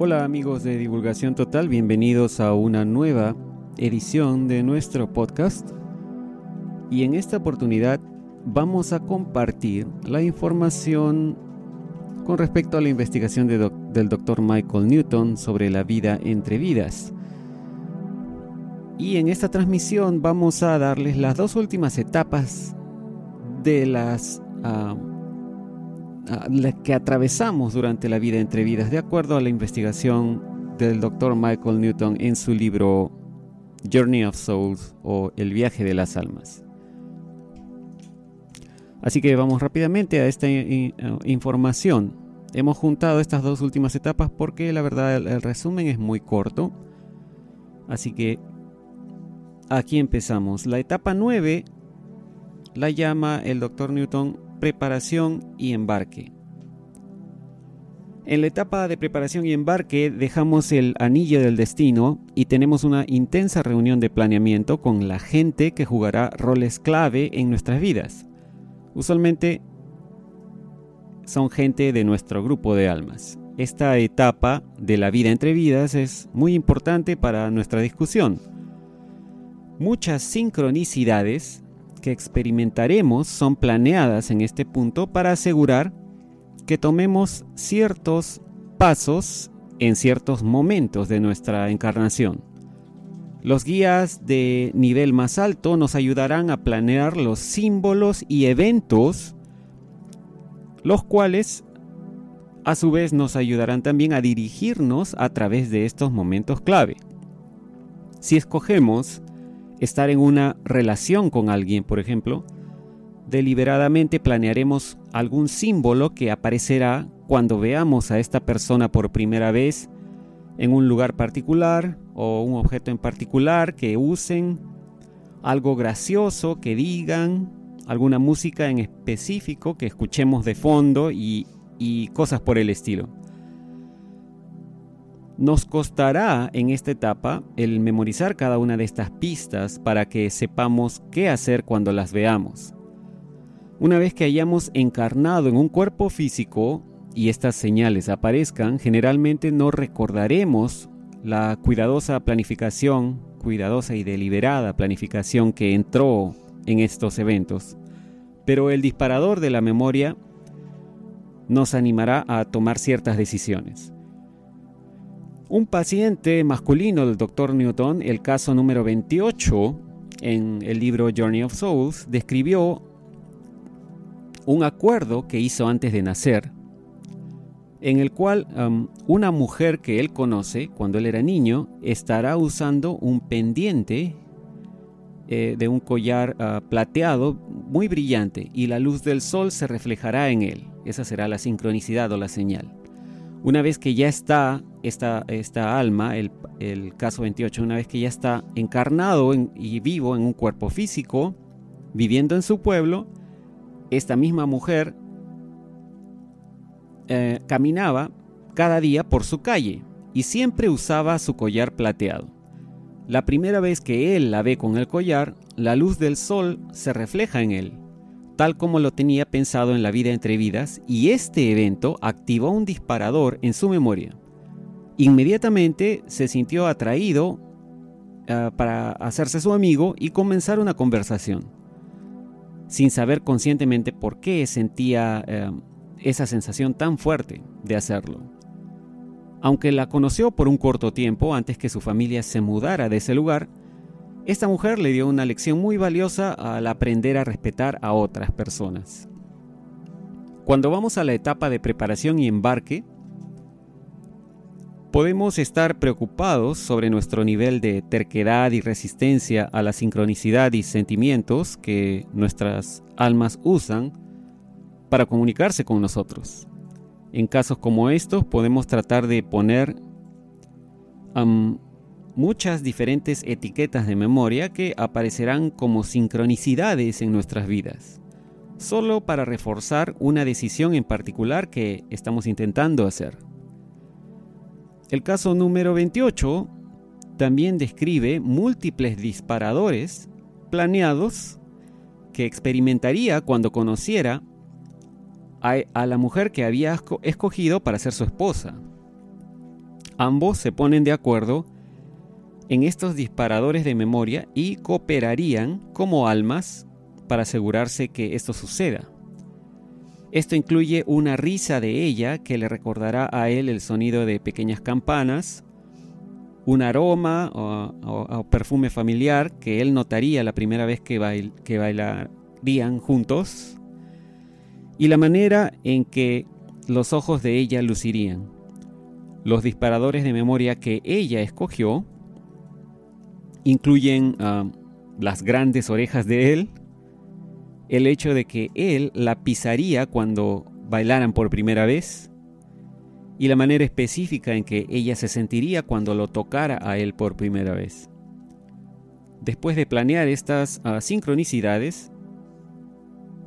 Hola amigos de Divulgación Total, bienvenidos a una nueva edición de nuestro podcast. Y en esta oportunidad vamos a compartir la información con respecto a la investigación del doctor Michael Newton sobre la vida entre vidas. Y en esta transmisión vamos a darles las dos últimas etapas de las ah, que atravesamos durante la vida entre vidas, de acuerdo a la investigación del doctor Michael Newton en su libro Journey of Souls o El viaje de las almas. Así que vamos rápidamente a esta eh, información. Hemos juntado estas dos últimas etapas porque la verdad el, resumen es muy corto. Así que aquí empezamos. La etapa 9 la llama el doctor Newton preparación y embarque. En la etapa de preparación y embarque dejamos el anillo del destino y tenemos una intensa reunión de planeamiento con la gente que jugará roles clave en nuestras vidas. Usualmente son gente de nuestro grupo de almas. Esta etapa de la vida entre vidas es muy importante para nuestra discusión. Muchas sincronicidades que experimentaremos son planeadas en este punto para asegurar que tomemos ciertos pasos en ciertos momentos de nuestra encarnación. Los guías de nivel más alto nos ayudarán a planear los símbolos y eventos, los cuales a su vez nos ayudarán también a dirigirnos a través de estos momentos clave. Si escogemos estar en una relación con alguien, por ejemplo, deliberadamente planearemos algún símbolo que aparecerá cuando veamos a esta persona por primera vez en un lugar particular o un objeto en particular que usen, algo gracioso que digan, alguna música en específico que escuchemos de fondo y, cosas por el estilo. Nos costará en esta etapa el memorizar cada una de estas pistas para que sepamos qué hacer cuando las veamos. Una vez que hayamos encarnado en un cuerpo físico y estas señales aparezcan, generalmente no recordaremos la cuidadosa planificación, cuidadosa y deliberada planificación que entró en estos eventos. Pero el disparador de la memoria nos animará a tomar ciertas decisiones. Un paciente masculino del Dr. Newton, el caso número 28 en el libro Journey of Souls, describió un acuerdo que hizo antes de nacer, en el cual um, una mujer que él conoce cuando él era niño estará usando un pendiente eh, de un collar uh, plateado muy brillante y la luz del sol se reflejará en él. Esa será la sincronicidad o la señal. Una vez que ya está esta, esta alma, el, caso 28, una vez que ya está encarnado y vivo en un cuerpo físico, viviendo en su pueblo, esta misma mujer eh, caminaba cada día por su calle y siempre usaba su collar plateado. La primera vez que él la ve con el collar, la luz del sol se refleja en él tal como lo tenía pensado en la vida entre vidas, y este evento activó un disparador en su memoria. Inmediatamente se sintió atraído ah, para hacerse su amigo y comenzar una conversación, sin saber conscientemente por qué sentía eh, esa sensación tan fuerte de hacerlo. Aunque la conoció por un corto tiempo antes que su familia se mudara de ese lugar, esta mujer le dio una lección muy valiosa al aprender a respetar a otras personas. Cuando vamos a la etapa de preparación y embarque, podemos estar preocupados sobre nuestro nivel de terquedad y resistencia a la sincronicidad y sentimientos que nuestras almas usan para comunicarse con nosotros. En casos como estos podemos tratar de poner muchas diferentes etiquetas de memoria que aparecerán como sincronicidades en nuestras vidas, solo para reforzar una decisión en particular que estamos intentando hacer. El caso número 28 también describe múltiples disparadores planeados que experimentaría cuando conociera a, la mujer que había escogido para ser su esposa. Ambos se ponen de acuerdo en estos disparadores de memoria y cooperarían como almas para asegurarse que esto suceda. Esto incluye una risa de ella que le recordará a él el sonido de pequeñas campanas, un aroma o, perfume familiar que él notaría la primera vez que, bailarían juntos, y la manera en que los ojos de ella lucirían. Los disparadores de memoria que ella escogió incluyen ah, las grandes orejas de él, el hecho de que él la pisaría cuando bailaran por primera vez y la manera específica en que ella se sentiría cuando lo tocara a él por primera vez. Después de planear estas ah, sincronicidades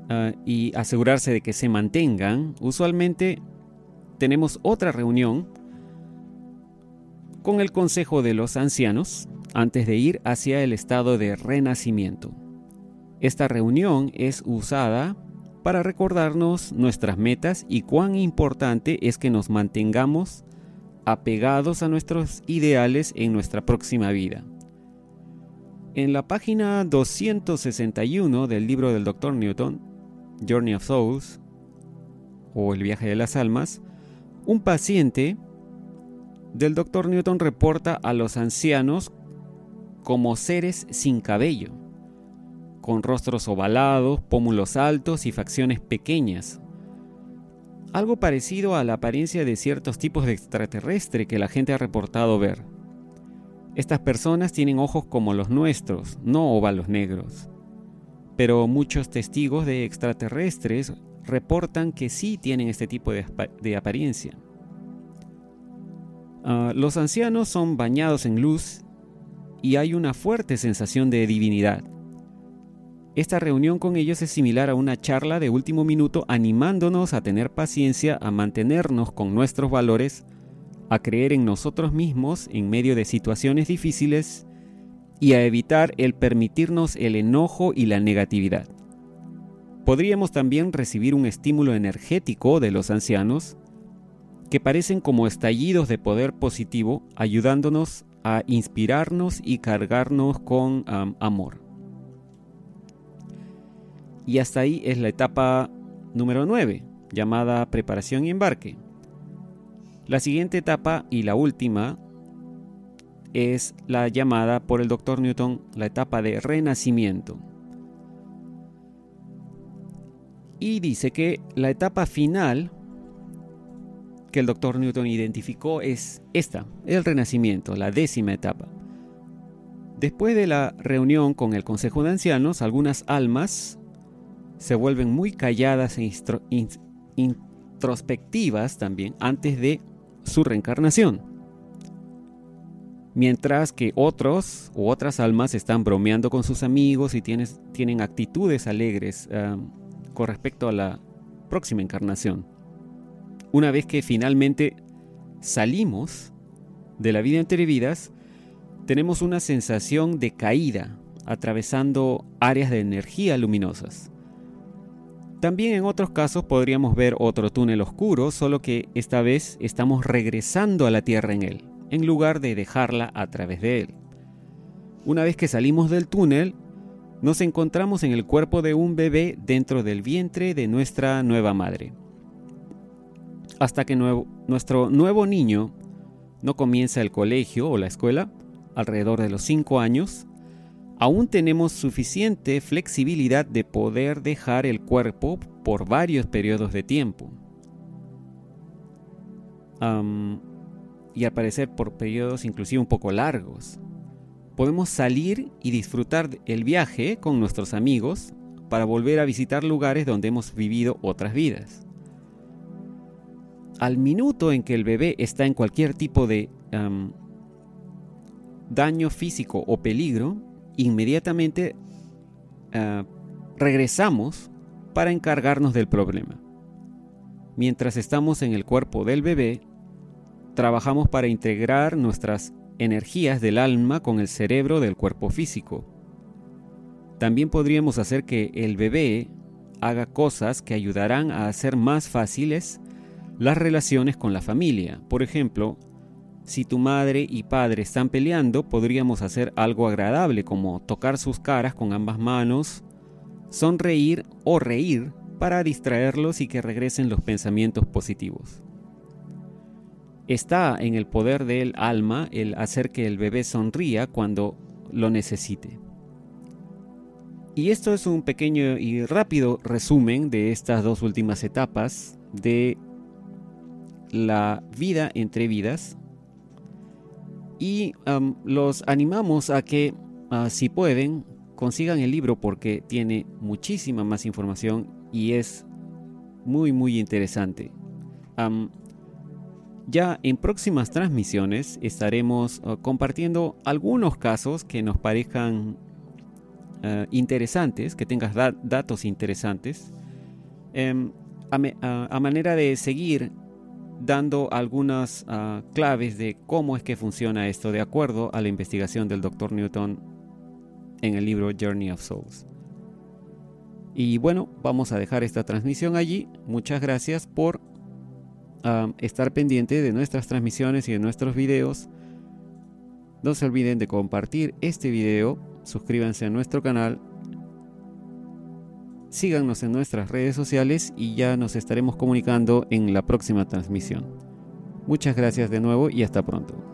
ah, y asegurarse de que se mantengan, usualmente tenemos otra reunión con el Consejo de los Ancianos antes de ir hacia el estado de renacimiento. Esta reunión es usada para recordarnos nuestras metas y cuán importante es que nos mantengamos apegados a nuestros ideales en nuestra próxima vida. En la página 261 del libro del Dr. Newton, Journey of Souls, o El viaje de las almas, un paciente del Dr. Newton reporta a los ancianos como seres sin cabello con rostros ovalados, pómulos altos y facciones pequeñas. Algo parecido a la apariencia de ciertos tipos de extraterrestre que la gente ha reportado ver. Estas personas tienen ojos como los nuestros, no óvalos negros. Pero muchos testigos de extraterrestres reportan que sí tienen este tipo de, apariencia. Ah, los ancianos son bañados en luz y hay una fuerte sensación de divinidad. Esta reunión con ellos es similar a una charla de último minuto animándonos a tener paciencia, a mantenernos con nuestros valores, a creer en nosotros mismos en medio de situaciones difíciles y a evitar el permitirnos el enojo y la negatividad. Podríamos también recibir un estímulo energético de los ancianos que parecen como estallidos de poder positivo ayudándonos a inspirarnos y cargarnos con amor. Y hasta ahí es la etapa número 9, llamada preparación y embarque. La siguiente etapa y la última es la llamada por el Dr. Newton la etapa de renacimiento. Y dice que la etapa final que el Dr. Newton identificó es esta, el renacimiento, la décima etapa. Después de la reunión con el Consejo de Ancianos, algunas almas se vuelven muy calladas e introspectivas también antes de su reencarnación. Mientras que otros u otras almas están bromeando con sus amigos y tienen actitudes alegres ah, con respecto a la próxima encarnación. Una vez que finalmente salimos de la vida entre vidas, tenemos una sensación de caída atravesando áreas de energía luminosas. También en otros casos podríamos ver otro túnel oscuro, solo que esta vez estamos regresando a la Tierra en él, en lugar de dejarla a través de él. Una vez que salimos del túnel, nos encontramos en el cuerpo de un bebé dentro del vientre de nuestra nueva madre. Hasta que nuestro nuevo niño no comienza el colegio o la escuela, alrededor de los 5 años, aún tenemos suficiente flexibilidad de poder dejar el cuerpo por varios periodos de tiempo. y al parecer por periodos inclusive un poco largos. Podemos salir y disfrutar el viaje con nuestros amigos para volver a visitar lugares donde hemos vivido otras vidas. Al minuto en que el bebé está en cualquier tipo de daño físico o peligro, inmediatamente ah, regresamos para encargarnos del problema. Mientras estamos en el cuerpo del bebé, trabajamos para integrar nuestras energías del alma con el cerebro del cuerpo físico. También podríamos hacer que el bebé haga cosas que ayudarán a hacer más fáciles las relaciones con la familia. Por ejemplo, Si tu madre y padre están peleando, podríamos hacer algo agradable como tocar sus caras con ambas manos, sonreír o reír para distraerlos y que regresen los pensamientos positivos. Está en el poder del alma el hacer que el bebé sonría cuando lo necesite. Y esto es un pequeño y rápido resumen de estas dos últimas etapas de la vida entre vidas. Y los animamos a que, ah, si pueden, consigan el libro porque tiene muchísima más información y es muy, muy interesante. ya en próximas transmisiones estaremos ah, compartiendo algunos casos que nos parezcan ah, interesantes, que tengas datos interesantes, em, a, manera de seguir dando algunas ah, claves de cómo es que funciona esto de acuerdo a la investigación del Dr. Newton en el libro Journey of Souls. Y bueno, vamos a dejar esta transmisión allí. Muchas gracias por ah, estar pendiente de nuestras transmisiones y de nuestros videos. No se olviden de compartir este video, suscríbanse a nuestro canal síganos en nuestras redes sociales y ya nos estaremos comunicando en la próxima transmisión. Muchas gracias de nuevo y hasta pronto.